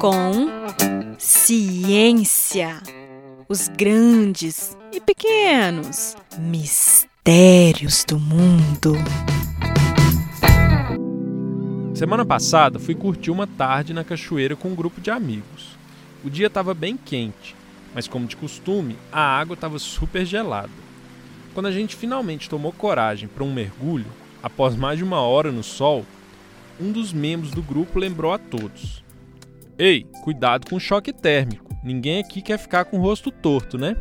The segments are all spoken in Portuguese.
Com ciência. Os grandes e pequenos mistérios do mundo. Semana passada fui curtir uma tarde na cachoeira com um grupo de amigos. O dia estava bem quente, mas como de costume, a água estava super gelada. Quando a gente finalmente tomou coragem para um mergulho, após mais de uma hora no sol, um dos membros do grupo lembrou a todos: Ei, cuidado com o choque térmico. Ninguém aqui quer ficar com o rosto torto, né?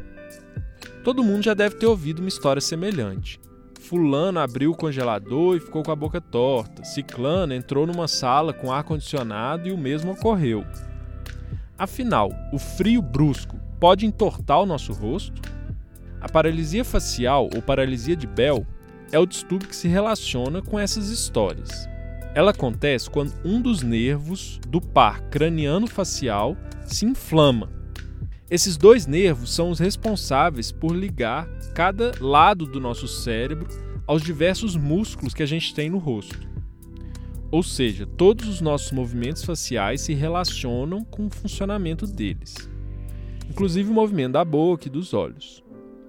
Todo mundo já deve ter ouvido uma história semelhante. Fulano abriu o congelador e ficou com a boca torta. Ciclano entrou numa sala com ar condicionado e o mesmo ocorreu. Afinal, o frio brusco pode entortar o nosso rosto? A paralisia facial ou paralisia de Bell é o distúrbio que se relaciona com essas histórias. Ela acontece quando um dos nervos do par craniano-facial se inflama esses dois nervos são os responsáveis por ligar cada lado do nosso cérebro aos diversos músculos que a gente tem no rosto. Ou seja, todos os nossos movimentos faciais se relacionam com o funcionamento deles, inclusive o movimento da boca e dos olhos.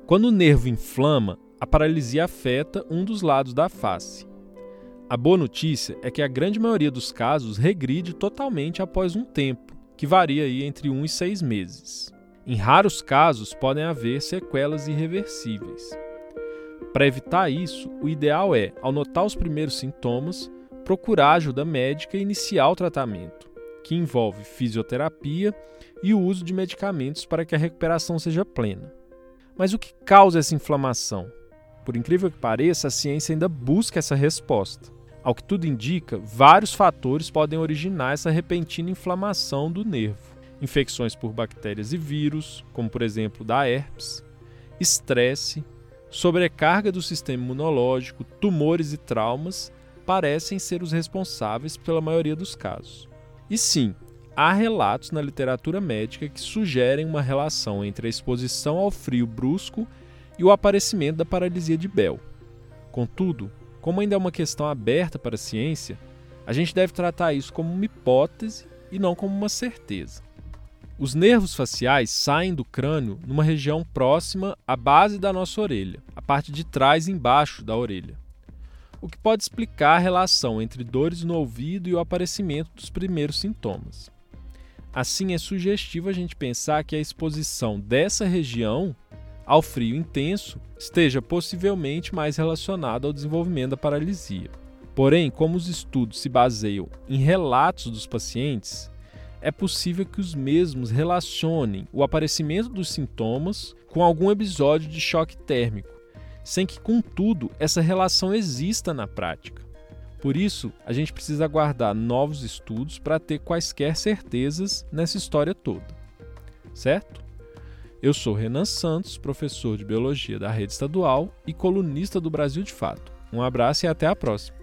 Quando o nervo inflama, a paralisia afeta um dos lados da face. A boa notícia é que a grande maioria dos casos regride totalmente após um tempo, que varia aí entre 1 e 6 meses. Em raros casos, podem haver sequelas irreversíveis. Para evitar isso, o ideal é, ao notar os primeiros sintomas, procurar ajuda médica e iniciar o tratamento, que envolve fisioterapia e o uso de medicamentos para que a recuperação seja plena. Mas o que causa essa inflamação? Por incrível que pareça, a ciência ainda busca essa resposta. Ao que tudo indica, vários fatores podem originar essa repentina inflamação do nervo infecções por bactérias e vírus, como por exemplo da herpes, estresse, sobrecarga do sistema imunológico, tumores e traumas parecem ser os responsáveis pela maioria dos casos. E sim, há relatos na literatura médica que sugerem uma relação entre a exposição ao frio brusco e o aparecimento da paralisia de Bell. Contudo, como ainda é uma questão aberta para a ciência, a gente deve tratar isso como uma hipótese e não como uma certeza. Os nervos faciais saem do crânio numa região próxima à base da nossa orelha, a parte de trás embaixo da orelha. O que pode explicar a relação entre dores no ouvido e o aparecimento dos primeiros sintomas. Assim, é sugestivo a gente pensar que a exposição dessa região ao frio intenso esteja possivelmente mais relacionada ao desenvolvimento da paralisia. Porém, como os estudos se baseiam em relatos dos pacientes, é possível que os mesmos relacionem o aparecimento dos sintomas com algum episódio de choque térmico, sem que, contudo, essa relação exista na prática. Por isso, a gente precisa aguardar novos estudos para ter quaisquer certezas nessa história toda. Certo? Eu sou Renan Santos, professor de Biologia da Rede Estadual e colunista do Brasil de Fato. Um abraço e até a próxima.